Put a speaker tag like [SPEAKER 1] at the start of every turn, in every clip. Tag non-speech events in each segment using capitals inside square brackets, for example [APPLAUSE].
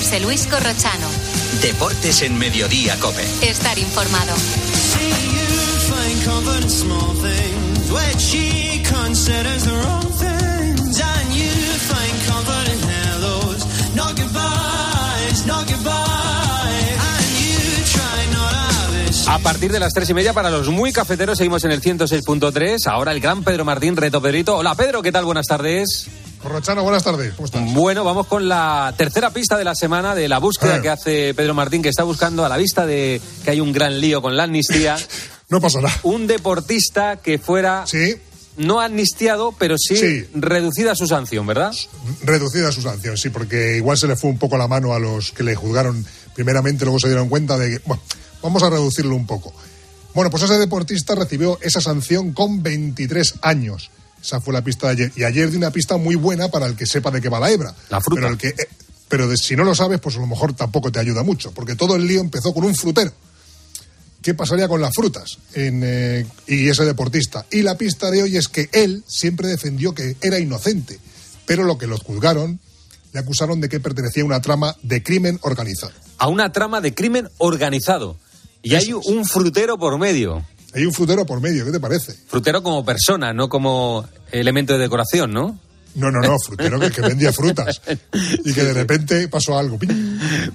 [SPEAKER 1] José Luis Corrochano.
[SPEAKER 2] Deportes en Mediodía Cope.
[SPEAKER 1] Estar informado.
[SPEAKER 3] A partir de las tres y media para los muy cafeteros seguimos en el 106.3. Ahora el gran Pedro Martín, reto Pedrito. Hola Pedro, ¿qué tal? Buenas tardes.
[SPEAKER 4] Corrochano, buenas tardes. ¿Cómo estás?
[SPEAKER 3] Bueno, vamos con la tercera pista de la semana de la búsqueda
[SPEAKER 4] Eh.
[SPEAKER 3] que hace Pedro Martín, que está buscando a la vista de que hay un gran lío con la amnistía. [LAUGHS]
[SPEAKER 4] No pasa nada.
[SPEAKER 3] un deportista que fuera
[SPEAKER 4] Sí,
[SPEAKER 3] no amnistiado, pero sí,
[SPEAKER 4] Sí.
[SPEAKER 3] reducida su sanción, ¿verdad?
[SPEAKER 4] reducida su sanción, sí, porque igual se le fue un poco la mano a los que le juzgaron primeramente, luego se dieron cuenta de que, bueno, vamos a reducirlo un poco. Bueno, pues ese deportista recibió esa sanción con 23 años. Esa fue la pista de ayer. Y ayer di una pista muy buena para el que sepa de qué va la hebra.
[SPEAKER 3] La fruta.
[SPEAKER 4] Pero, el que, eh, pero de- si no lo sabes, pues a lo mejor tampoco te ayuda mucho, porque todo el lío empezó con un frutero. ¿Qué pasaría con las frutas en, eh, y ese deportista? Y la pista de hoy es que él siempre defendió que era inocente, pero lo que los juzgaron le acusaron de que pertenecía a una trama de crimen organizado.
[SPEAKER 3] A una trama de crimen organizado. Y hay
[SPEAKER 4] es.
[SPEAKER 3] un frutero por medio.
[SPEAKER 4] Hay un frutero por medio, ¿qué te parece?
[SPEAKER 3] Frutero como persona, no como elemento de decoración, ¿no?
[SPEAKER 4] No, no, no, frutero que, que vendía frutas y que de repente pasó algo.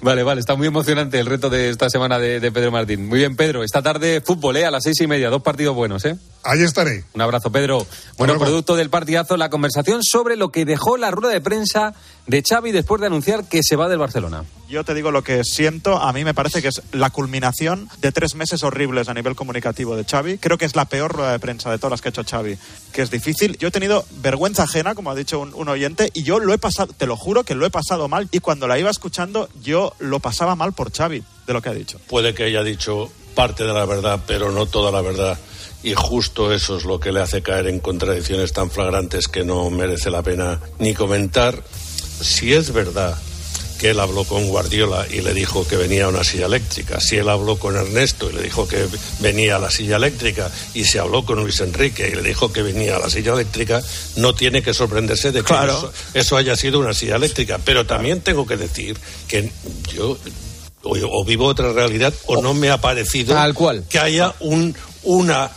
[SPEAKER 3] Vale, vale, está muy emocionante el reto de esta semana de, de Pedro Martín. Muy bien, Pedro. Esta tarde fútbol, ¿eh? A las seis y media, dos partidos buenos, ¿eh?
[SPEAKER 4] Ahí estaré.
[SPEAKER 3] Un abrazo, Pedro. Bueno,
[SPEAKER 4] luego.
[SPEAKER 3] producto del partidazo, la conversación sobre lo que dejó la rueda de prensa de Xavi después de anunciar que se va del Barcelona.
[SPEAKER 5] Yo te digo lo que siento, a mí me parece que es la culminación de tres meses horribles a nivel comunicativo de Xavi. Creo que es la peor rueda de prensa de todas las que ha hecho Xavi, que es difícil. Yo he tenido vergüenza ajena, como ha dicho un, un oyente, y yo lo he pasado, te lo juro que lo he pasado mal, y cuando la iba escuchando yo lo pasaba mal por Xavi, de lo que ha dicho.
[SPEAKER 6] puede que haya dicho parte de la verdad, pero no toda la verdad. Y justo eso es lo que le hace caer en contradicciones tan flagrantes que no merece la pena ni comentar. Si es verdad que él habló con Guardiola y le dijo que venía una silla eléctrica, si él habló con Ernesto y le dijo que venía la silla eléctrica, y se habló con Luis Enrique y le dijo que venía la silla eléctrica, no tiene que sorprenderse de que
[SPEAKER 5] Claro.
[SPEAKER 6] eso, eso haya sido una silla eléctrica. Pero también tengo que decir que yo o, o vivo otra realidad o no me ha parecido
[SPEAKER 3] Tal cual.
[SPEAKER 6] que haya un, una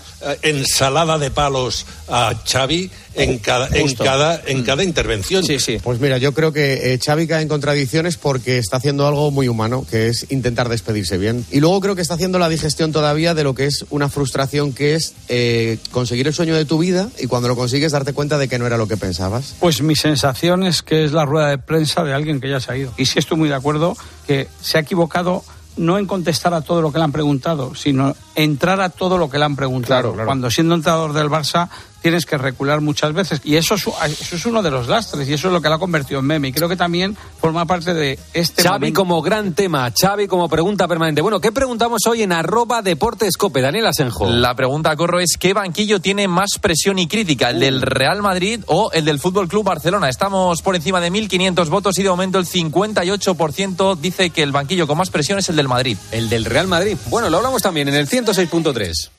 [SPEAKER 6] ensalada de palos a Xavi en cada, en
[SPEAKER 3] Justo.
[SPEAKER 6] cada, en cada intervención.
[SPEAKER 3] Sí, sí.
[SPEAKER 7] Pues mira, yo creo que eh, Xavi cae en contradicciones porque está haciendo algo muy humano, que es intentar despedirse bien. Y luego creo que está haciendo la digestión todavía de lo que es una frustración que es eh, conseguir el sueño de tu vida y cuando lo consigues darte cuenta de que no era lo que pensabas.
[SPEAKER 8] Pues mi sensación es que es la rueda de prensa de alguien que ya se ha ido. Y sí estoy muy de acuerdo que se ha equivocado no en contestar a todo lo que le han preguntado, sino entrar a todo lo que le han preguntado.
[SPEAKER 7] Claro, claro.
[SPEAKER 8] Cuando siendo entrenador del Barça tienes que recular muchas veces. Y eso es, eso es uno de los lastres y eso es lo que lo ha convertido en meme. Y creo que también forma parte de este
[SPEAKER 3] Xavi
[SPEAKER 8] momento.
[SPEAKER 3] como gran tema, Xavi como pregunta permanente. Bueno, ¿qué preguntamos hoy en arroba deportescope? Daniel Asenjo.
[SPEAKER 9] La pregunta, Corro, es ¿qué banquillo tiene más presión y crítica? ¿El del Real Madrid o el del Fútbol Club Barcelona? Estamos por encima de 1.500 votos y de momento el 58% dice que el banquillo con más presión es el del Madrid.
[SPEAKER 3] El del Real Madrid. Bueno, lo hablamos también en el 106.3.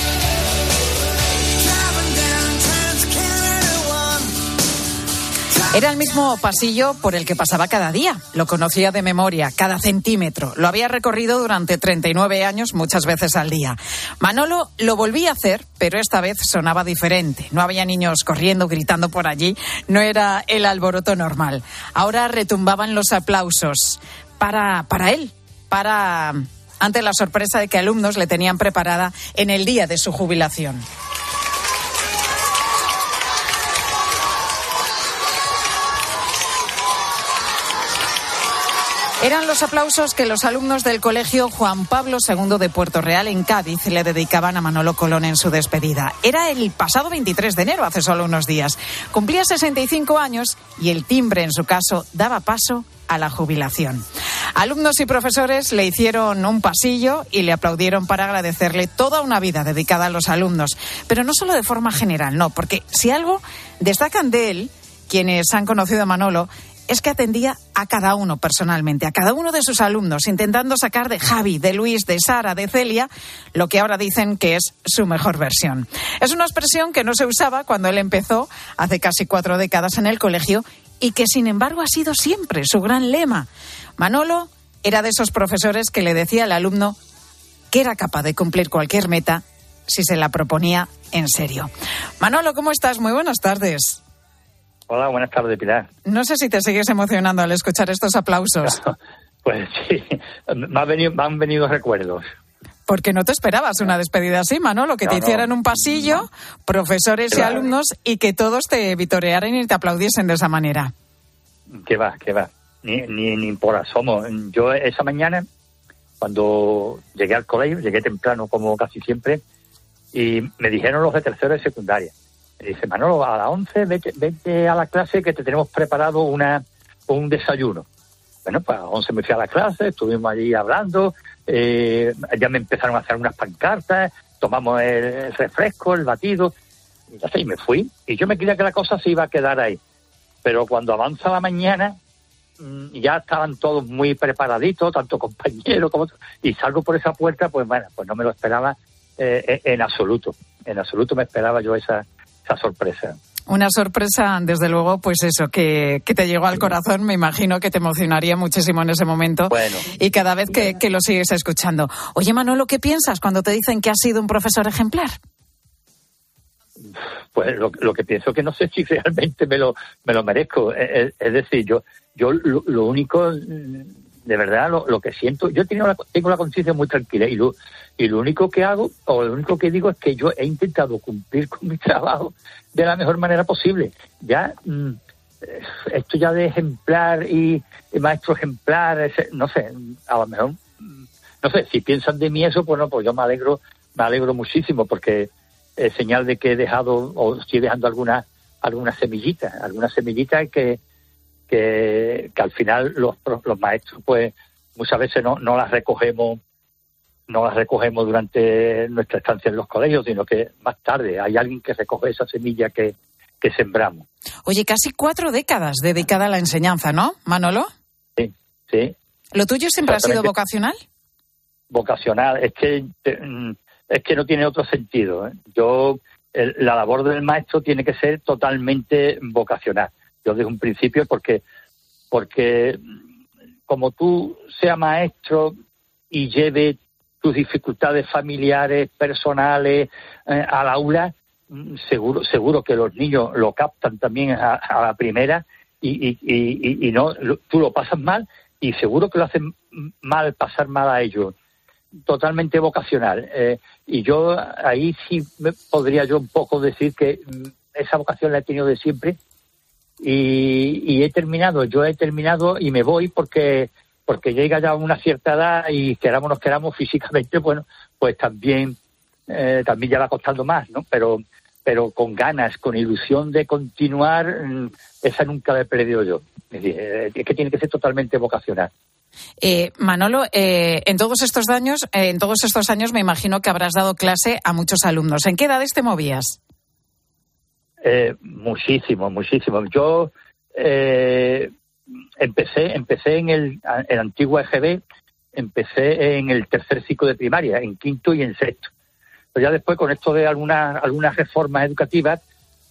[SPEAKER 10] Era el mismo pasillo por el que pasaba cada día. Lo conocía de memoria, cada centímetro. Lo había recorrido durante 39 años, muchas veces al día. Manolo lo volvía a hacer, pero esta vez sonaba diferente. No había niños corriendo, gritando por allí. No era el alboroto normal. Ahora retumbaban los aplausos para, para él, para ante la sorpresa de que alumnos le tenían preparada en el día de su jubilación. Eran los aplausos que los alumnos del colegio Juan Pablo II de Puerto Real en Cádiz le dedicaban a Manolo Colón en su despedida. Era el pasado 23 de enero, hace solo unos días. Cumplía 65 años y el timbre, en su caso, daba paso a la jubilación. Alumnos y profesores le hicieron un pasillo y le aplaudieron para agradecerle toda una vida dedicada a los alumnos, pero no solo de forma general, no, porque si algo destacan de él, quienes han conocido a Manolo, es que atendía a cada uno personalmente, a cada uno de sus alumnos, intentando sacar de Javi, de Luis, de Sara, de Celia, lo que ahora dicen que es su mejor versión. Es una expresión que no se usaba cuando él empezó hace casi cuatro décadas en el colegio y que sin embargo ha sido siempre su gran lema. Manolo era de esos profesores que le decía al alumno que era capaz de cumplir cualquier meta si se la proponía en serio. Manolo, ¿cómo estás? Muy buenas tardes.
[SPEAKER 11] Hola, buenas tardes, Pilar.
[SPEAKER 10] No sé si te sigues emocionando al escuchar estos aplausos. [LAUGHS]
[SPEAKER 11] Pues sí, me, ha venido, me han venido recuerdos.
[SPEAKER 10] Porque no te esperabas una despedida así, Manolo, que
[SPEAKER 11] No,
[SPEAKER 10] te
[SPEAKER 11] no.
[SPEAKER 10] hicieran un pasillo, profesores y alumnos, y que todos te vitorearan y te aplaudiesen de esa manera.
[SPEAKER 11] Que va, que va. Ni, ni, ni por asomo. Yo esa mañana, cuando llegué al colegio, llegué temprano como casi siempre, y me dijeron los de tercero de secundaria. Me dice, Manolo, a las 11 vete, vete a la clase que te tenemos preparado una, un desayuno. Bueno, pues a las 11 me fui a la clase, estuvimos allí hablando, eh, ya me empezaron a hacer unas pancartas, tomamos el, refresco, el batido, y y me fui. Y yo me creía que la cosa se iba a quedar ahí. Pero cuando avanza la mañana, mm, ya estaban todos muy preparaditos, tanto compañeros como... Y salgo por esa puerta, pues bueno, pues no me lo esperaba eh, en absoluto. En absoluto me esperaba yo esa, esa sorpresa.
[SPEAKER 10] Una sorpresa, desde luego, pues eso, que, que te llegó al corazón, me imagino que te emocionaría muchísimo en ese momento.
[SPEAKER 11] Bueno.
[SPEAKER 10] Y cada vez que, que lo sigues escuchando. Oye, Manolo, ¿qué piensas cuando te dicen que has sido un profesor ejemplar?
[SPEAKER 11] Pues lo, lo que pienso que no sé si [LAUGHS] realmente me lo, me lo merezco. Es, es- es decir, yo, yo lo, lo único, de verdad, lo, lo que siento, yo tengo la, tengo la conciencia muy tranquila y lo, y lo único que hago, o lo único que digo es que yo he intentado cumplir con mi [LAUGHS] trabajo de la mejor manera posible. Ya, mm, eh, esto ya de ejemplar y, maestro ejemplar, no sé, a lo mejor, mm, no sé, si piensan de mí eso, pues no, pues yo me alegro, me alegro muchísimo porque es señal de que he dejado o estoy dejando alguna alguna semillita, alguna semillita que, que, que al final los, los maestros pues muchas veces no, no las recogemos no las recogemos durante nuestra estancia en los colegios, sino que más tarde hay alguien que recoge esa semilla que, que sembramos.
[SPEAKER 10] Oye, casi cuatro décadas dedicada a la enseñanza, ¿no, Manolo?
[SPEAKER 11] Sí, sí.
[SPEAKER 10] ¿Lo tuyo siempre ha sido vocacional?
[SPEAKER 11] vocacional es que mm, es que no tiene otro sentido ¿eh? yo el- la labor del maestro tiene que ser totalmente vocacional yo desde un principio porque porque como tú seas maestro y lleve tus dificultades familiares personales eh, al aula mm, seguro seguro que los niños lo captan también a, a la primera y, y, y, y no lo- tú lo pasas mal y seguro que lo hacen mal pasar mal a ellos totalmente vocacional. Eh, y yo ahí sí me podría yo un poco decir que mm, esa vocación la he tenido de siempre y, y he terminado, yo he terminado y me voy porque porque llega ya una cierta edad y queramos o no queramos [LAUGHS] físicamente, bueno, pues también eh, también ya va costando más, ¿no? Pero pero con ganas, con ilusión de continuar, mm, esa nunca la he perdido yo. Es decir, eh, que tiene que ser totalmente vocacional.
[SPEAKER 10] Eh, Manolo, eh, en todos estos años, eh, en todos estos años, me imagino que habrás dado clase a muchos alumnos. ¿En qué edades te movías?
[SPEAKER 11] Eh, muchísimo, muchísimo. Yo eh, empecé, empecé en el, antiguo EGB, empecé en el tercer ciclo de primaria, en quinto y en sexto. Pero ya después, con esto de algunas, algunas reformas educativas,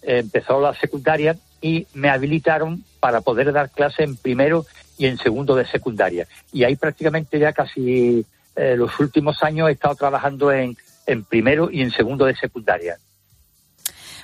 [SPEAKER 11] eh, empezó la secundaria y me habilitaron para poder dar clase en primero y en segundo de secundaria. Y ahí prácticamente ya casi eh, los últimos años he estado trabajando en, en primero y en segundo de secundaria.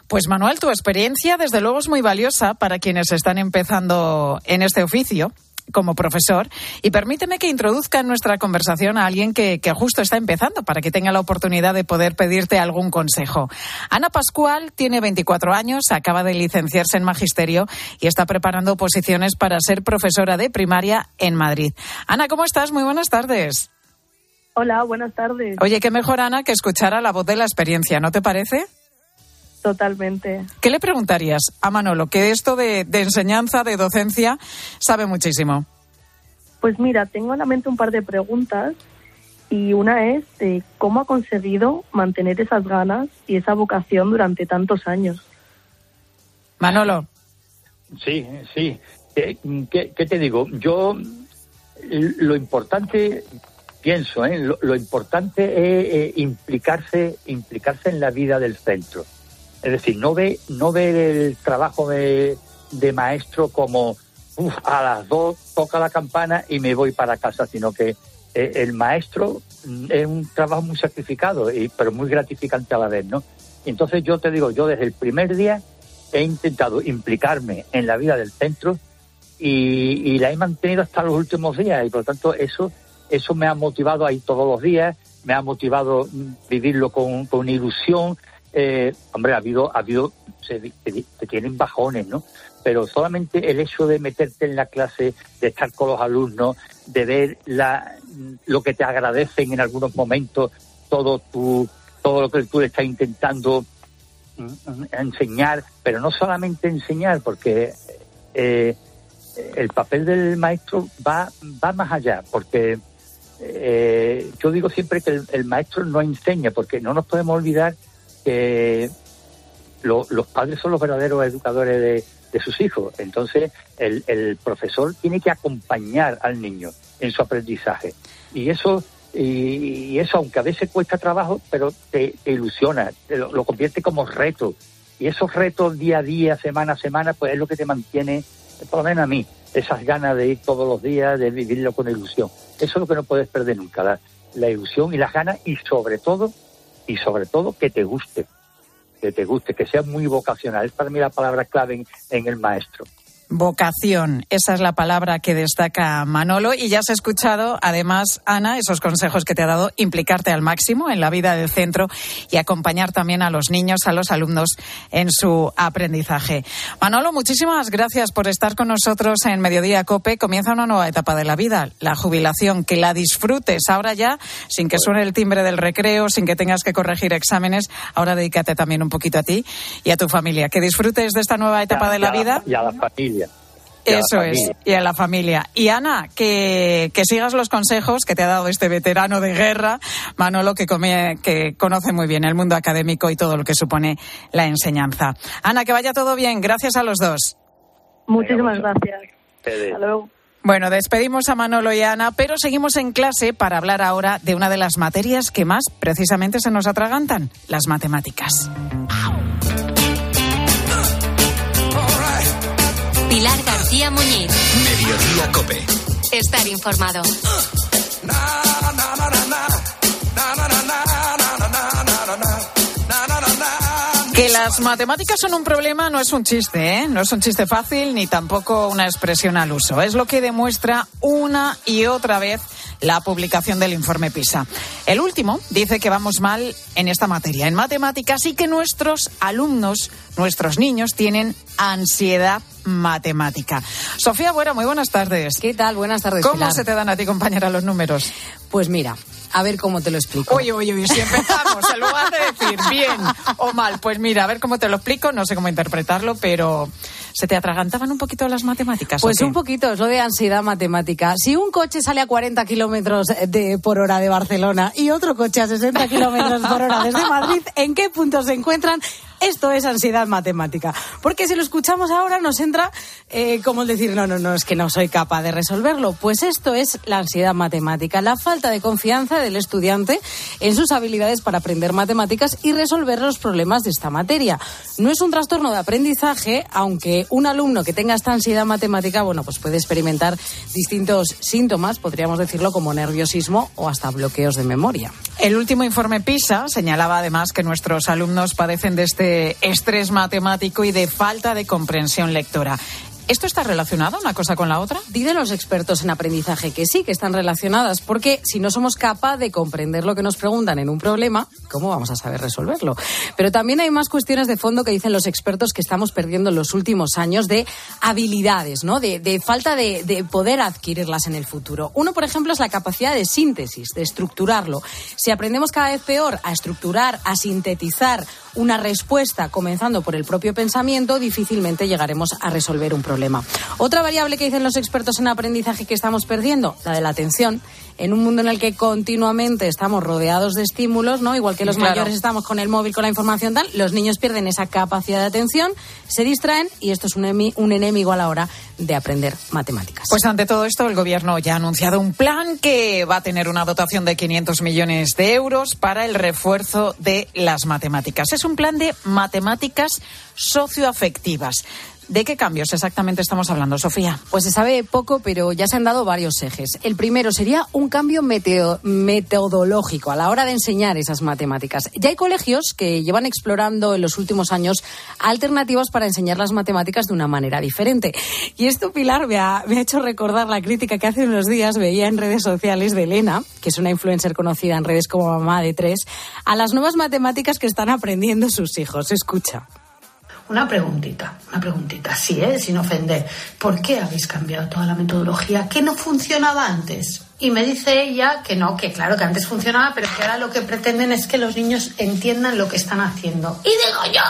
[SPEAKER 10] Pues Manuel, tu experiencia desde luego es muy valiosa para quienes están empezando en este oficio como profesor y permíteme que introduzca en nuestra conversación a alguien que, que, justo está empezando para que tenga la oportunidad de poder pedirte algún consejo. Ana Pascual tiene 24 años, acaba de licenciarse en magisterio y está preparando posiciones para ser profesora de primaria en Madrid. Ana, ¿cómo estás? Muy buenas tardes.
[SPEAKER 12] Hola, buenas tardes.
[SPEAKER 10] Oye, qué mejor, Ana, que escuchar a la voz de la experiencia, ¿no te parece?
[SPEAKER 12] Totalmente.
[SPEAKER 10] ¿Qué le preguntarías a Manolo? Que esto de, de, enseñanza, de docencia, sabe muchísimo.
[SPEAKER 12] Pues mira, tengo en la mente un par de preguntas y una es de cómo ha conseguido mantener esas ganas y esa vocación durante tantos años.
[SPEAKER 10] Manolo.
[SPEAKER 11] Sí, sí. ¿Qué, qué, qué te digo? Yo lo importante pienso, ¿eh? lo, lo, importante es eh, implicarse, implicarse en la vida del centro. Es decir, no ve, no ver el trabajo de, de maestro como uf, a las dos toca la campana y me voy para casa, sino que eh, el maestro es un trabajo muy sacrificado, y, pero muy gratificante a la vez, ¿no? Entonces yo te digo, yo desde el primer día he intentado implicarme en la vida del centro y, la he mantenido hasta los últimos días y por lo tanto eso, eso me ha motivado a ir todos los días, me ha motivado vivirlo con, con ilusión, eh, hombre, ha habido, ha habido, se, se, tienen bajones, ¿no? Pero solamente el hecho de meterte en la clase, de estar con los alumnos, de ver la, lo que te agradecen en algunos momentos, todo tu, todo lo que tú le estás intentando enseñar, pero no solamente enseñar, porque eh, el papel del maestro va, va más allá, porque eh, yo digo siempre que el maestro no enseña, porque no nos podemos olvidar que lo, los padres son los verdaderos educadores de, sus hijos. Entonces, el, el, profesor tiene que acompañar al niño en su aprendizaje. Y eso, y, y eso aunque a veces cuesta trabajo, pero te, ilusiona, te lo, lo, convierte como reto. Y esos retos día a día, semana a semana, pues es lo que te mantiene, por lo menos a mí, esas ganas de ir todos los días, de vivirlo con ilusión. Eso es lo que no puedes perder nunca, la, la ilusión y las ganas y sobre todo y sobre todo que te guste, que te guste, que sea muy vocacional. Es para mí la palabra clave en, en el maestro.
[SPEAKER 10] Vocación, esa es la palabra que destaca Manolo y ya has escuchado, además, Ana, esos consejos que te ha dado, implicarte al máximo en la vida del centro y acompañar también a los niños, a los alumnos en su aprendizaje. Manolo, muchísimas gracias por estar con nosotros en Mediodía Cope. Comienza una nueva etapa de la vida, la jubilación, que la disfrutes ahora ya, sin que suene el timbre del recreo, sin que tengas que corregir exámenes. Ahora dedícate también un poquito a ti y a tu familia. Que disfrutes de esta nueva etapa
[SPEAKER 11] ya,
[SPEAKER 10] de la
[SPEAKER 11] ya,
[SPEAKER 10] vida.
[SPEAKER 11] Y a la familia.
[SPEAKER 10] Eso es, y a la familia. Y Ana, que, que, sigas los consejos que te ha dado este veterano de guerra, Manolo, que, come, que conoce muy bien el mundo académico y todo lo que supone la enseñanza. Ana, que vaya todo bien. Gracias a los dos.
[SPEAKER 12] Muchísimas gracias. Hasta luego.
[SPEAKER 10] Bueno, despedimos a Manolo y a Ana, pero seguimos en clase para hablar ahora de una de las materias que más precisamente se nos atragantan, las matemáticas.
[SPEAKER 1] García Muñiz.
[SPEAKER 2] Mediodía Cope.
[SPEAKER 1] Estar informado.
[SPEAKER 10] Que las matemáticas son un problema no es un chiste, ¿eh? No es un chiste fácil ni tampoco una expresión al uso. Es lo que demuestra una y otra vez la publicación del informe PISA. El último dice que vamos mal en esta materia, en matemáticas, y que nuestros alumnos, nuestros niños, tienen ansiedad matemática. Sofía Buera, muy buenas tardes.
[SPEAKER 13] ¿Qué tal? Buenas tardes.
[SPEAKER 10] ¿Cómo
[SPEAKER 13] Pilar?
[SPEAKER 10] se te dan a ti, compañera, los números?
[SPEAKER 13] Pues mira, a ver cómo te lo explico.
[SPEAKER 10] Uy, uy, uy, si empezamos, en lugar de decir bien o mal, pues mira, a ver cómo te lo explico, no sé cómo interpretarlo, pero ¿se te atragantaban un poquito las matemáticas?
[SPEAKER 13] Pues un poquito, es lo de ansiedad matemática. Si un coche sale a 40 kilómetros por hora de Barcelona y otro coche a 60 kilómetros por hora desde Madrid, ¿en qué punto se encuentran? Esto es ansiedad matemática. Porque si lo escuchamos ahora nos entra eh, como el decir, no, no, no, es que no soy capaz de resolverlo. Pues esto es la ansiedad matemática, la falta de confianza del estudiante en sus habilidades para aprender matemáticas y resolver los problemas de esta materia. No es un trastorno de aprendizaje, aunque un alumno que tenga esta ansiedad matemática, bueno, pues puede experimentar distintos síntomas, podríamos decirlo como nerviosismo o hasta bloqueos de memoria.
[SPEAKER 10] El último informe PISA señalaba además que nuestros alumnos padecen de este estrés matemático y de falta de comprensión lectora. ¿Esto está relacionado una cosa con la otra?
[SPEAKER 13] Dicen los expertos en aprendizaje que sí, que están relacionadas, porque si no somos capaces de comprender lo que nos preguntan en un problema, ¿cómo vamos a saber resolverlo? Pero también hay más cuestiones de fondo que dicen los expertos que estamos perdiendo en los últimos años de habilidades, ¿no? De, falta de poder adquirirlas en el futuro. Uno, por ejemplo, es la capacidad de síntesis, de estructurarlo. Si aprendemos cada vez peor a estructurar, a sintetizar una respuesta comenzando por el propio pensamiento, difícilmente llegaremos a resolver un problema. Otra variable que dicen los expertos en aprendizaje que estamos perdiendo, la de la atención. En un mundo en el que continuamente estamos rodeados de estímulos, ¿no? Igual que los
[SPEAKER 10] Claro.
[SPEAKER 13] mayores estamos con el móvil, con la información tal, los niños pierden esa capacidad de atención, se distraen y esto es un, emi- un enemigo a la hora de aprender matemáticas.
[SPEAKER 10] Pues ante todo esto, el Gobierno ya ha anunciado un plan que va a tener una dotación de 500 millones de euros para el refuerzo de las matemáticas. Es un plan de matemáticas socioafectivas. ¿De qué cambios exactamente estamos hablando, Sofía?
[SPEAKER 13] Pues se sabe poco, pero ya se han dado varios ejes. El primero sería un cambio metodológico a la hora de enseñar esas matemáticas. Ya hay colegios que llevan explorando en los últimos años alternativas para enseñar las matemáticas de una manera diferente. Y esto, Pilar, me ha, me ha hecho recordar la crítica que hace unos días veía en redes sociales de Elena, que es una influencer conocida en redes como mamá de tres, a las nuevas matemáticas que están aprendiendo sus hijos. Escucha.
[SPEAKER 14] Una preguntita, una preguntita, sí, ¿eh? sin ofender. ¿Por qué habéis cambiado toda la metodología que no funcionaba antes? Y me dice ella que no, que claro que antes funcionaba, pero que ahora lo que pretenden es que los niños entiendan lo que están haciendo. Y digo yo,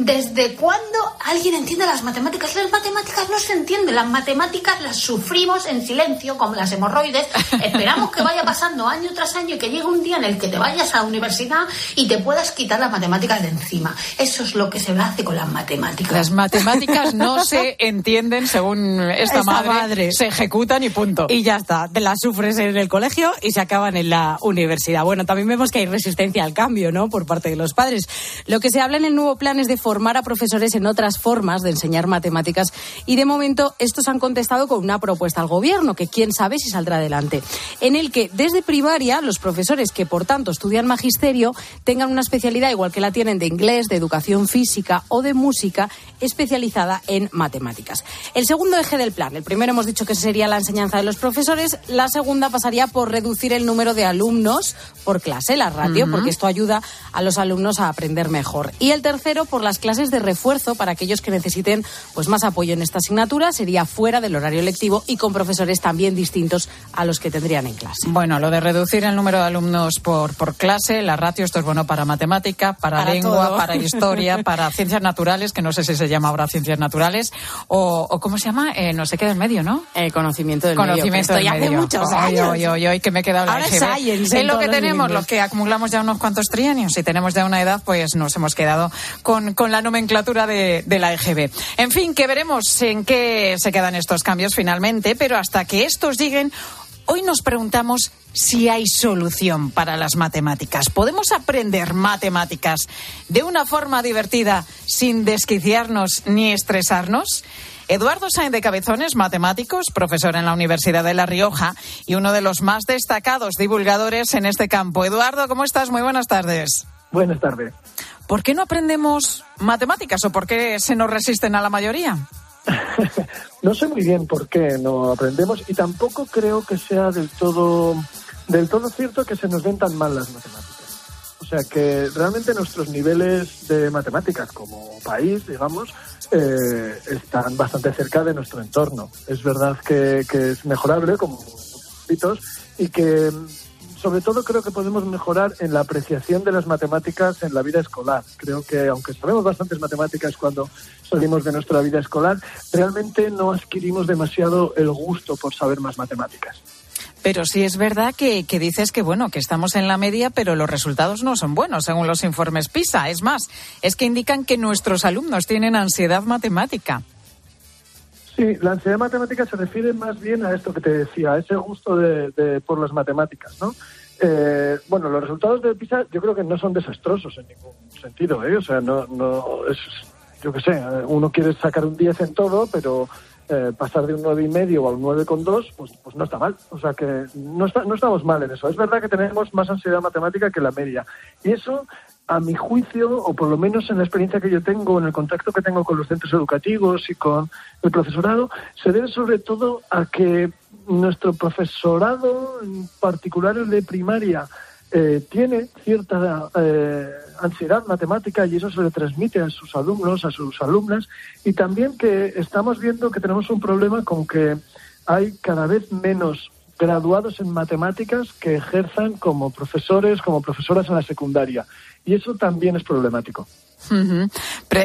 [SPEAKER 14] ¿desde cuándo alguien entiende las matemáticas? Las matemáticas no se entienden, las matemáticas las sufrimos en silencio, como las hemorroides. [LAUGHS] Esperamos que vaya pasando año tras año y que llegue un día en el que te vayas a la universidad y te puedas quitar las matemáticas de encima. Eso es lo que se hace con las matemáticas.
[SPEAKER 10] Las matemáticas no [LAUGHS] se entienden según esta,
[SPEAKER 13] Esta
[SPEAKER 10] madre,
[SPEAKER 13] madre.
[SPEAKER 10] se ejecutan y punto.
[SPEAKER 13] Y ya está, te las sufres en el colegio y se acaban en la universidad. Bueno, también vemos que hay resistencia al cambio, ¿no? Por parte de los padres. Lo que se habla en el nuevo plan es de formar a profesores en otras formas de enseñar matemáticas y de momento estos han contestado con una propuesta al gobierno que quién sabe si saldrá adelante, en el que desde primaria los profesores que por tanto estudian magisterio tengan una especialidad igual que la tienen de inglés, de educación física o de música especializada en matemáticas. El segundo eje del plan, el primero hemos dicho que sería la enseñanza de los profesores, la segunda pasaría por reducir el número de alumnos por clase, la ratio, porque esto ayuda a los alumnos a aprender mejor. Y el tercero por las clases de refuerzo para aquellos que necesiten pues más apoyo en esta asignatura, sería fuera del horario lectivo y con profesores también distintos a los que tendrían en clase.
[SPEAKER 10] Bueno, lo de reducir el número de alumnos por, por clase, la ratio, esto es bueno para matemática, para,
[SPEAKER 13] Para
[SPEAKER 10] lengua,
[SPEAKER 13] todo.
[SPEAKER 10] para historia, [LAUGHS] para ciencias naturales, que no sé si se llama ahora ciencias naturales, o, o ¿cómo se llama? Eh, no sé qué del medio, ¿no?
[SPEAKER 13] Eh, conocimiento del medio, que
[SPEAKER 10] conocimiento del
[SPEAKER 13] hace
[SPEAKER 10] medio.
[SPEAKER 13] muchos años.
[SPEAKER 10] oy, oy, oy, que me he quedado
[SPEAKER 13] Ahora es science
[SPEAKER 10] Es lo que
[SPEAKER 13] los
[SPEAKER 10] tenemos,
[SPEAKER 13] libros.
[SPEAKER 10] los que acumulamos ya unos cuantos trienios. Si tenemos ya una edad, pues nos hemos quedado con, con la nomenclatura de, la EGB. En fin, que veremos en qué se quedan estos cambios finalmente, pero hasta que estos lleguen, hoy nos preguntamos si hay solución para las matemáticas. ¿Podemos aprender matemáticas de una forma divertida sin desquiciarnos ni estresarnos? Eduardo Sainz de Cabezones, matemáticos, profesor en la Universidad de La Rioja y uno de los más destacados divulgadores en este campo. Eduardo, ¿cómo estás? Muy buenas tardes.
[SPEAKER 15] Buenas tardes.
[SPEAKER 10] ¿Por qué no aprendemos matemáticas o por qué se nos resisten a la mayoría? [LAUGHS]
[SPEAKER 15] No sé muy bien por qué no aprendemos y tampoco creo que sea del todo, del todo cierto que se nos den tan mal las matemáticas. O sea que realmente nuestros niveles de matemáticas como país, digamos, eh, están bastante cerca de nuestro entorno. Es verdad que, que es mejorable, como hitos, y que sobre todo creo que podemos mejorar en la apreciación de las matemáticas en la vida escolar. Creo que aunque sabemos bastantes matemáticas cuando salimos de nuestra vida escolar, realmente no adquirimos demasiado el gusto por saber más matemáticas.
[SPEAKER 10] Pero sí es verdad que, que, dices que, bueno, que estamos en la media, pero los resultados no son buenos, según los informes PISA. Es más, es que indican que nuestros alumnos tienen ansiedad matemática.
[SPEAKER 15] Sí, la ansiedad matemática se refiere más bien a esto que te decía, a ese gusto de, por las matemáticas, ¿no? Eh, bueno, los resultados de PISA yo creo que no son desastrosos en ningún sentido, ¿eh? O sea, no, no es, yo qué sé, uno quiere sacar un 10 en todo, pero eh, pasar de un nueve y medio a un 9,2, pues, pues no está mal. O sea que no, está, no estamos mal en eso. Es verdad que tenemos más ansiedad matemática que la media. Y eso, a mi juicio, o por lo menos en la experiencia que yo tengo, en el contacto que tengo con los centros educativos y con el profesorado, se debe sobre todo a que nuestro profesorado, en particular el de primaria, eh, tiene cierta eh, ansiedad matemática y eso se le transmite a sus alumnos, a sus alumnas, y también que estamos viendo que tenemos un problema con que hay cada vez menos graduados en matemáticas que ejerzan como profesores, como profesoras en la secundaria. Y eso también es problemático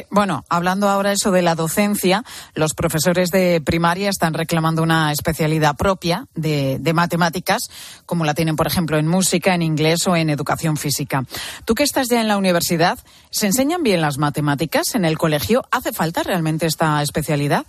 [SPEAKER 10] bueno, hablando ahora eso de la docencia, los profesores de primaria están reclamando una especialidad propia de, matemáticas, como la tienen, por ejemplo, en música, en inglés o en educación física. Tú que estás ya en la universidad, ¿se enseñan bien las matemáticas en el colegio? ¿Hace falta realmente esta especialidad?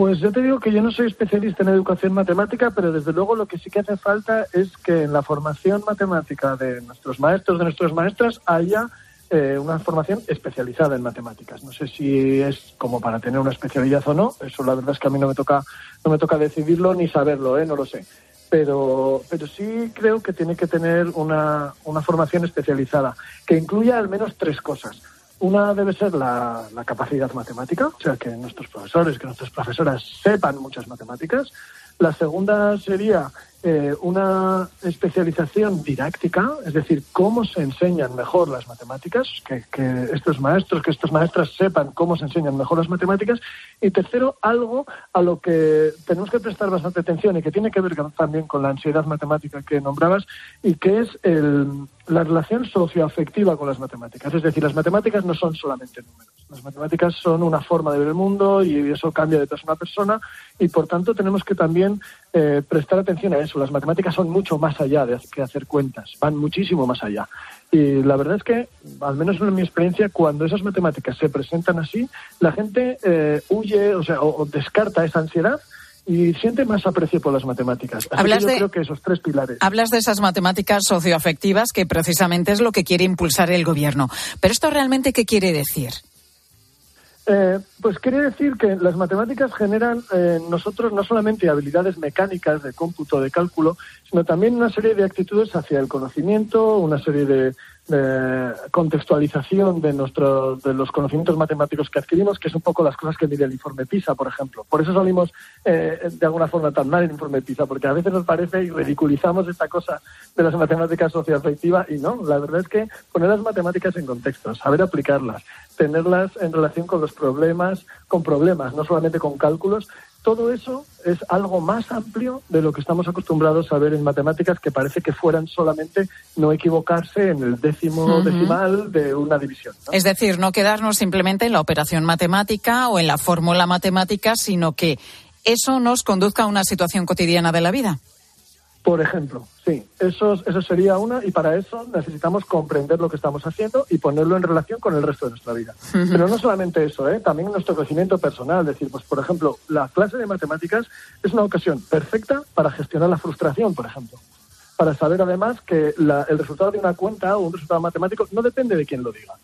[SPEAKER 15] Pues yo te digo que yo no soy especialista en educación matemática, pero desde luego lo que sí que hace falta es que en la formación matemática de nuestros maestros, de nuestras maestras, haya eh, una formación especializada en matemáticas. No sé si es como para tener una especialidad o no. Eso la verdad es que a mí no me toca, no me toca decidirlo ni saberlo, ¿eh? no lo sé. Pero, pero sí creo que tiene que tener una, una formación especializada que incluya al menos tres cosas. Una debe ser la, la, capacidad matemática, o sea, que nuestros profesores, que nuestras profesoras sepan muchas matemáticas. La segunda sería eh, una especialización didáctica, es decir, cómo se enseñan mejor las matemáticas, que, que, estos maestros, que estas maestras sepan cómo se enseñan mejor las matemáticas. Y tercero, algo a lo que tenemos que prestar bastante atención y que tiene que ver también con la ansiedad matemática que nombrabas, y que es el, la relación socioafectiva con las matemáticas. Es decir, las matemáticas no son solamente números. Las matemáticas son una forma de ver el mundo y eso cambia de persona a persona y por tanto tenemos que también eh, prestar atención a eso. Las matemáticas son mucho más allá de que hacer cuentas, van muchísimo más allá. Y la verdad es que, al menos en mi experiencia, cuando esas matemáticas se presentan así, la gente eh, huye, o sea, o, descarta esa ansiedad y siente más aprecio por las matemáticas. Así que yo creo que esos tres pilares.
[SPEAKER 10] Hablas de esas matemáticas socioafectivas que precisamente es lo que quiere impulsar el gobierno. Pero esto realmente qué quiere decir?
[SPEAKER 15] Eh, pues quiere decir que las matemáticas generan en nosotros no solamente habilidades mecánicas de cómputo, de cálculo, sino también una serie de actitudes hacia el conocimiento, una serie de, contextualización de, nuestro, de los conocimientos matemáticos que adquirimos, que es un poco las cosas que mide el informe PISA, por ejemplo. Por eso salimos eh, de alguna forma tan mal el informe PISA, porque a veces nos parece y ridiculizamos esta cosa de las matemáticas socioafectivas y no, la verdad es que poner las matemáticas en contexto, saber aplicarlas, tenerlas en relación con los problemas, con problemas, no solamente con cálculos, todo eso es algo más amplio de lo que estamos acostumbrados a ver en matemáticas, que parece que fueran solamente no equivocarse en el décimo decimal de una división.
[SPEAKER 10] Es decir, no quedarnos simplemente en la operación matemática o en la fórmula matemática, sino que eso nos conduzca a una situación cotidiana de la vida.
[SPEAKER 15] Por ejemplo, sí, eso, eso sería una y para eso necesitamos comprender lo que estamos haciendo y ponerlo en relación con el resto de nuestra vida. Pero no solamente eso, ¿eh? también nuestro crecimiento personal. Es decir, pues por ejemplo, la clase de matemáticas es una ocasión perfecta para gestionar la frustración, por ejemplo. Para saber además que el resultado de una cuenta o un resultado matemático no depende de quién lo diga.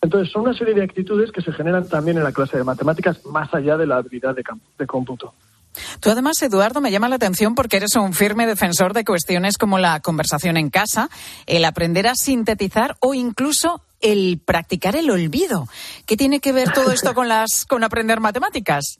[SPEAKER 15] Entonces, son una serie de actitudes que se generan también en la clase de matemáticas más allá de la habilidad de, de cómputo.
[SPEAKER 10] Tú además, Eduardo, me llama la atención porque eres un firme defensor de cuestiones como la conversación en casa, el aprender a sintetizar o incluso el practicar el olvido. ¿Qué tiene que ver todo esto [LAUGHS] con las con aprender matemáticas?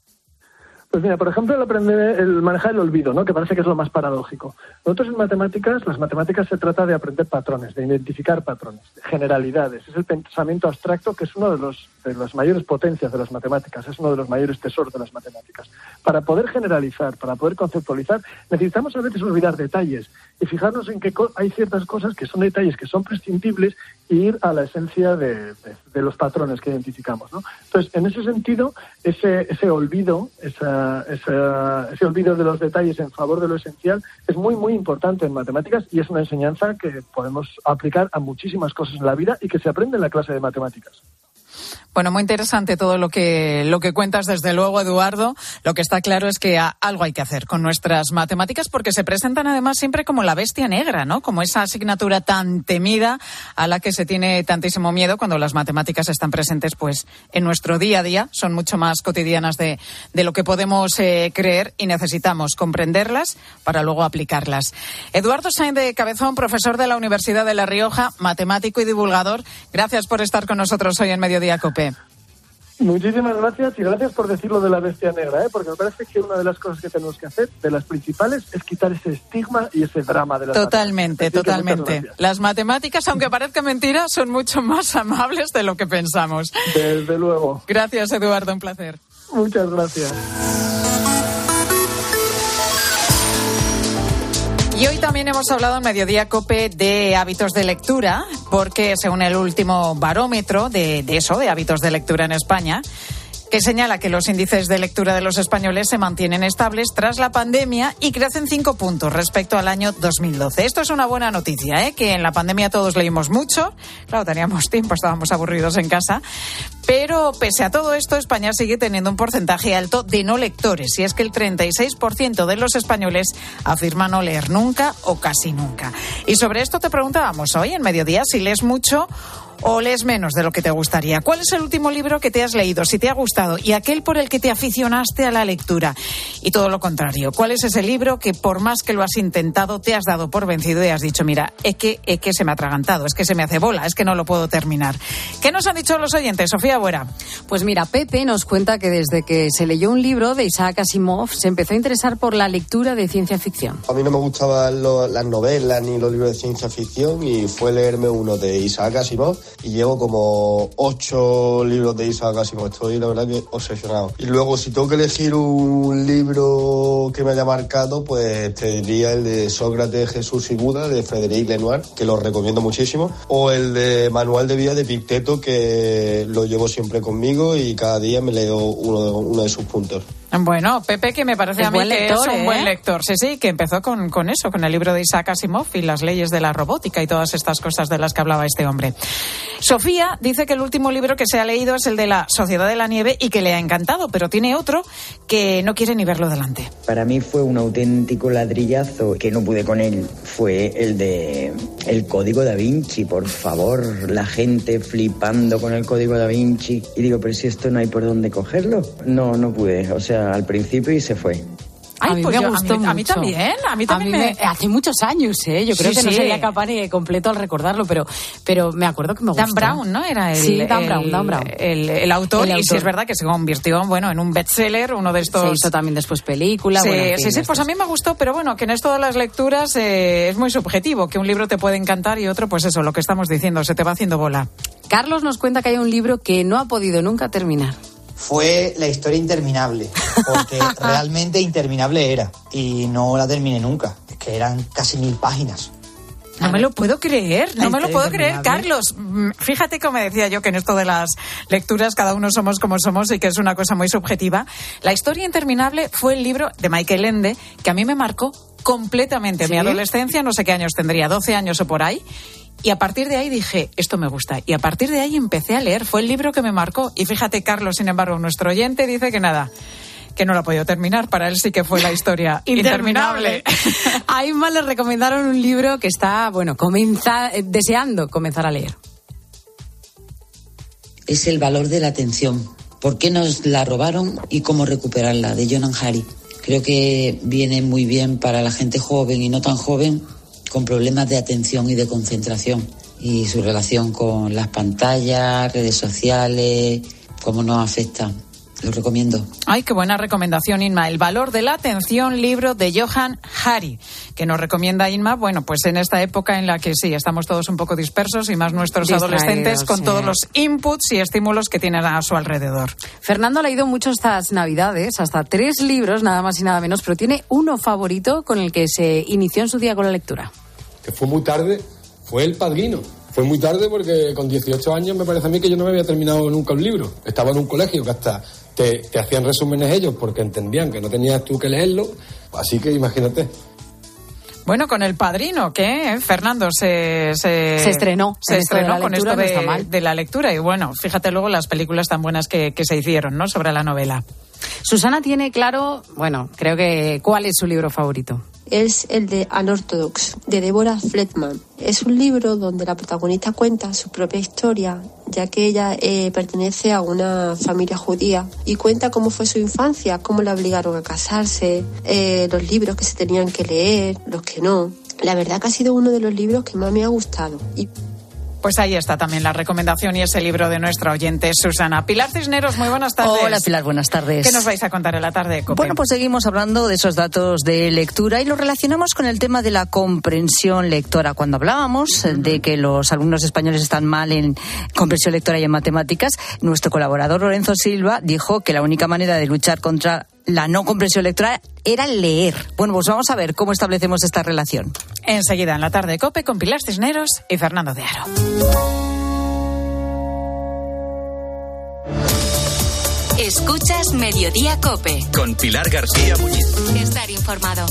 [SPEAKER 15] Pues mira, por ejemplo, el aprender, el manejar el olvido, ¿no? Que parece que es lo más paradójico. Nosotros en matemáticas, las matemáticas se trata de aprender patrones, de identificar patrones, generalidades. Es el pensamiento abstracto que es uno de los de las mayores potencias de las matemáticas, es uno de los mayores tesoros de las matemáticas. para poder generalizar, para poder conceptualizar, necesitamos a veces olvidar detalles y fijarnos en que hay ciertas cosas que son detalles que son prescindibles e ir a la esencia de, los patrones que identificamos. ¿no? Entonces, en ese sentido, ese, ese olvido, esa, ese olvido de los detalles en favor de lo esencial es muy, muy importante en matemáticas y es una enseñanza que podemos aplicar a muchísimas cosas en la vida y que se aprende en la clase de matemáticas.
[SPEAKER 10] Bueno, muy interesante todo lo que, lo que cuentas, desde luego, Eduardo. Lo que está claro es que algo hay que hacer con nuestras matemáticas porque se presentan además siempre como la bestia negra, ¿no? Como esa asignatura tan temida a la que se tiene tantísimo miedo cuando las matemáticas están presentes, pues, en nuestro día a día. Son mucho más cotidianas de, de lo que podemos eh, creer y necesitamos comprenderlas para luego aplicarlas. Eduardo Sainz de Cabezón, profesor de la Universidad de La Rioja, matemático y divulgador. Gracias por estar con nosotros hoy en Mediodía Cope.
[SPEAKER 15] Muchísimas gracias y gracias por decirlo de la bestia negra, ¿eh? porque me parece que una de las cosas que tenemos que hacer, de las principales, es quitar ese estigma y ese drama de las
[SPEAKER 10] Totalmente, totalmente. Las matemáticas, aunque parezca mentira, son mucho más amables de lo que pensamos.
[SPEAKER 15] Desde luego.
[SPEAKER 10] Gracias, Eduardo, un placer.
[SPEAKER 15] Muchas gracias.
[SPEAKER 10] Y hoy también hemos hablado en Mediodía Cope de hábitos de lectura, porque según el último barómetro de, de eso, de hábitos de lectura en España, que señala que los índices de lectura de los españoles se mantienen estables tras la pandemia y crecen cinco puntos respecto al año 2012. Esto es una buena noticia, ¿eh? que en la pandemia todos leímos mucho, claro, teníamos [LAUGHS] tiempo, estábamos aburridos en casa, pero pese a todo esto, España sigue teniendo un porcentaje alto de no lectores, y es que el 36% de los españoles afirma no leer nunca o casi nunca. Y sobre esto te preguntábamos hoy en mediodía si lees mucho o lees menos de lo que te gustaría? ¿Cuál es el último libro que te has leído, si te ha gustado, y aquel por el que te aficionaste a la lectura? Y todo lo contrario, ¿cuál es ese libro que por más que lo has intentado, te has dado por vencido y has dicho, mira, es que, es que se me ha atragantado, es que se me hace bola, es que no lo puedo terminar? ¿Qué nos han dicho los oyentes, Sofía Buera?
[SPEAKER 13] Pues mira, Pepe nos cuenta que desde que se leyó un libro de Isaac Asimov, se empezó a interesar por la lectura de ciencia ficción.
[SPEAKER 16] A mí no me gustaban las novelas ni los libros de ciencia ficción y fue leerme uno de Isaac Asimov y llevo como ocho libros de Isaac Asimov. Estoy, la verdad, que obsesionado. Y luego, si tengo que elegir un libro que me haya marcado, pues te diría el de Sócrates, Jesús y Buda de Frédéric Lenoir, que lo recomiendo muchísimo, o el de Manual de Vida de Picteto, que lo llevo siempre conmigo y cada día me leo uno, uno de sus puntos.
[SPEAKER 10] Bueno, Pepe, que me parece a mí que es un buen ¿eh? lector. Sí, sí, que empezó con, con eso, con el libro de Isaac Asimov y las leyes de la robótica y todas estas cosas de las que hablaba este hombre. Sofía dice que el último libro que se ha leído es el de la Sociedad de la Nieve y que le ha encantado, pero tiene otro que no quiere ni verlo delante.
[SPEAKER 17] Para mí fue un auténtico ladrillazo que no pude con él. Fue el de El Código da Vinci, por favor. La gente flipando con el Código da Vinci. Y digo, pero si esto no hay por dónde cogerlo. No, no pude. O sea, al principio y se fue.
[SPEAKER 10] Ay, a mí pues me gustó a mí, también, a mí también me...
[SPEAKER 13] Hace muchos años, ¿eh? Yo creo que no sería capaz ni de completo al recordarlo, pero, pero me acuerdo que me gustó.
[SPEAKER 10] Dan Brown, ¿no? Era el,
[SPEAKER 13] sí, Dan Brown, Dan Brown.
[SPEAKER 10] El, autor, y sí es verdad que se convirtió, bueno, en un bestseller, uno de estos...
[SPEAKER 13] Se hizo también después película,
[SPEAKER 10] Sí,
[SPEAKER 13] bueno,
[SPEAKER 10] sí, sí, pues a mí me gustó, pero bueno, que en esto de las lecturas eh, es muy subjetivo, que un libro te puede encantar y otro, pues eso, lo que estamos diciendo, se te va haciendo bola.
[SPEAKER 13] Carlos nos cuenta que hay un libro que no ha podido nunca terminar
[SPEAKER 18] fue la historia interminable, porque [LAUGHS] realmente interminable era y no la terminé nunca, es que eran casi mil páginas.
[SPEAKER 10] No me lo puedo creer, no me lo puedo creer, Carlos. Mm, fíjate como decía yo que en esto de las lecturas cada uno somos como somos y que es una cosa muy subjetiva. La historia interminable fue el libro de Michael Ende que a mí me marcó completamente mi adolescencia, no sé qué años tendría, 12 años o por ahí, y a partir de ahí dije, esto me gusta. Y a partir de ahí empecé a leer. Fue el libro que me marcó. Y fíjate, Carlos, sin embargo, nuestro oyente dice que nada que no lo ha podido terminar. Para él sí que fue la historia [LAUGHS] interminable. [LAUGHS]
[SPEAKER 13] a Inma le recomendaron un libro que está, bueno, comienza, eh, deseando comenzar a leer.
[SPEAKER 19] Es el valor de la atención. ¿Por qué nos la robaron y cómo recuperarla? De Jonan Hari. Creo que viene muy bien para la gente joven y no tan joven con problemas de atención y de concentración y su relación con las pantallas, redes sociales, cómo nos afecta. Lo recomiendo.
[SPEAKER 10] Ay, qué buena recomendación, Inma. El valor de la atención, libro de Johan Hari, que nos recomienda Inma, bueno, pues en esta época en la que sí, estamos todos un poco dispersos y más nuestros
[SPEAKER 13] Distraídos,
[SPEAKER 10] adolescentes con
[SPEAKER 13] sí.
[SPEAKER 10] todos los inputs y estímulos que tienen a su alrededor.
[SPEAKER 13] Fernando ha leído mucho estas navidades, hasta tres libros, nada más y nada menos, pero tiene uno favorito con el que se inició en su día con la lectura.
[SPEAKER 20] Que fue muy tarde, fue El Padrino. Fue muy tarde porque con 18 años me parece a mí que yo no me había terminado nunca un libro. Estaba en un colegio que hasta te, te hacían resúmenes ellos porque entendían que no tenías tú que leerlo. Así que imagínate.
[SPEAKER 10] Bueno, con el padrino, que Fernando se, se,
[SPEAKER 13] Se estrenó
[SPEAKER 10] se
[SPEAKER 13] esto
[SPEAKER 10] estrenó con
[SPEAKER 13] lectura,
[SPEAKER 10] esto
[SPEAKER 13] no
[SPEAKER 10] de,
[SPEAKER 13] está mal.
[SPEAKER 10] de la lectura. Y bueno, fíjate luego las películas tan buenas que, que se hicieron, ¿no? Sobre la novela.
[SPEAKER 13] Susana tiene claro, bueno, creo que cuál es su libro favorito.
[SPEAKER 21] Es el de Unorthodox, de Deborah Fletman. Es un libro donde la protagonista cuenta su propia historia, ya que ella eh, pertenece a una familia judía y cuenta cómo fue su infancia, cómo la obligaron a casarse, eh, los libros que se tenían que leer, los que no. La verdad que ha sido uno de los libros que más me ha gustado. Y
[SPEAKER 10] Pues ahí está también la recomendación y ese libro de nuestra oyente Susana. Pilar Cisneros, muy buenas tardes.
[SPEAKER 22] Hola Pilar, buenas tardes.
[SPEAKER 10] ¿Qué nos vais a contar en la tarde, Cope?
[SPEAKER 22] Bueno, pues seguimos hablando de esos datos de lectura y lo relacionamos con el tema de la comprensión lectora. Cuando hablábamos eh, de que los alumnos españoles están mal en comprensión lectora y en matemáticas, nuestro colaborador Lorenzo Silva dijo que la única manera de luchar contra la no comprensión lectora era leer. Bueno, pues vamos a ver cómo establecemos esta relación.
[SPEAKER 10] Enseguida en la tarde Cope con Pilar Cisneros y Fernando de Aro.
[SPEAKER 1] Escuchas Mediodía Cope.
[SPEAKER 2] Con Pilar García Muñiz.
[SPEAKER 1] Estar informado.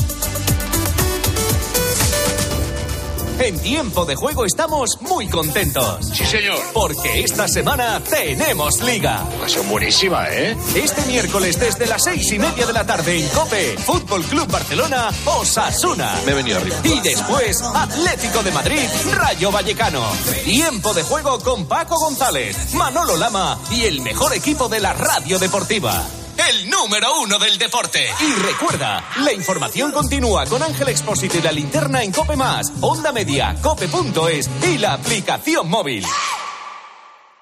[SPEAKER 23] En tiempo de juego estamos muy contentos.
[SPEAKER 2] Sí, señor.
[SPEAKER 23] Porque esta semana tenemos liga.
[SPEAKER 2] Ocasión buenísima, ¿eh?
[SPEAKER 23] Este miércoles desde las seis y media de la tarde en Cope, Fútbol Club Barcelona, Osasuna.
[SPEAKER 2] Me he venido arriba.
[SPEAKER 23] Y después, Atlético de Madrid, Rayo Vallecano. Tiempo de juego con Paco González, Manolo Lama y el mejor equipo de la radio deportiva. El número uno del deporte. Y recuerda, la información continúa con Ángel Expósito y la linterna en Cope Más, Onda Media, Cope.es y la aplicación móvil.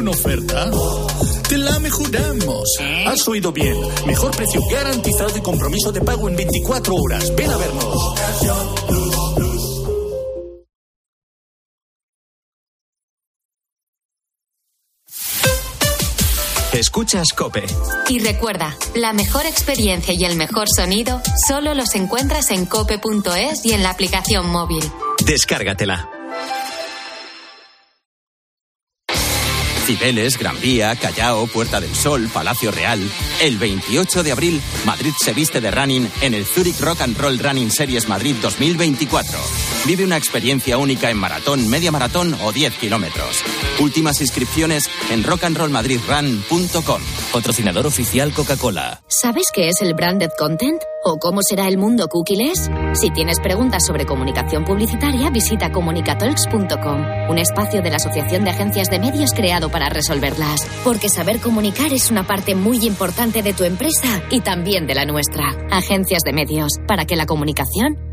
[SPEAKER 24] una oferta? Te la mejoramos. Has oído bien. Mejor precio garantizado y compromiso de pago en 24 horas. Ven a vernos.
[SPEAKER 2] Escuchas Cope.
[SPEAKER 1] Y recuerda, la mejor experiencia y el mejor sonido solo los encuentras en cope.es y en la aplicación móvil.
[SPEAKER 2] Descárgatela.
[SPEAKER 25] Cibeles, Gran Vía, Callao, Puerta del Sol, Palacio Real. El 28 de abril, Madrid se viste de running en el Zurich Rock and Roll Running Series Madrid 2024. Vive una experiencia única en maratón, media maratón o 10 kilómetros. Últimas inscripciones en rockandrollmadridrun.com.
[SPEAKER 23] Patrocinador oficial Coca-Cola.
[SPEAKER 26] ¿Sabes qué es el branded content? ¿O cómo será el mundo cookieless? Si tienes preguntas sobre comunicación publicitaria, visita comunicatalks.com, un espacio de la Asociación de Agencias de Medios creado para resolverlas. Porque saber comunicar es una parte muy importante de tu empresa y también de la nuestra. Agencias de Medios, para que la comunicación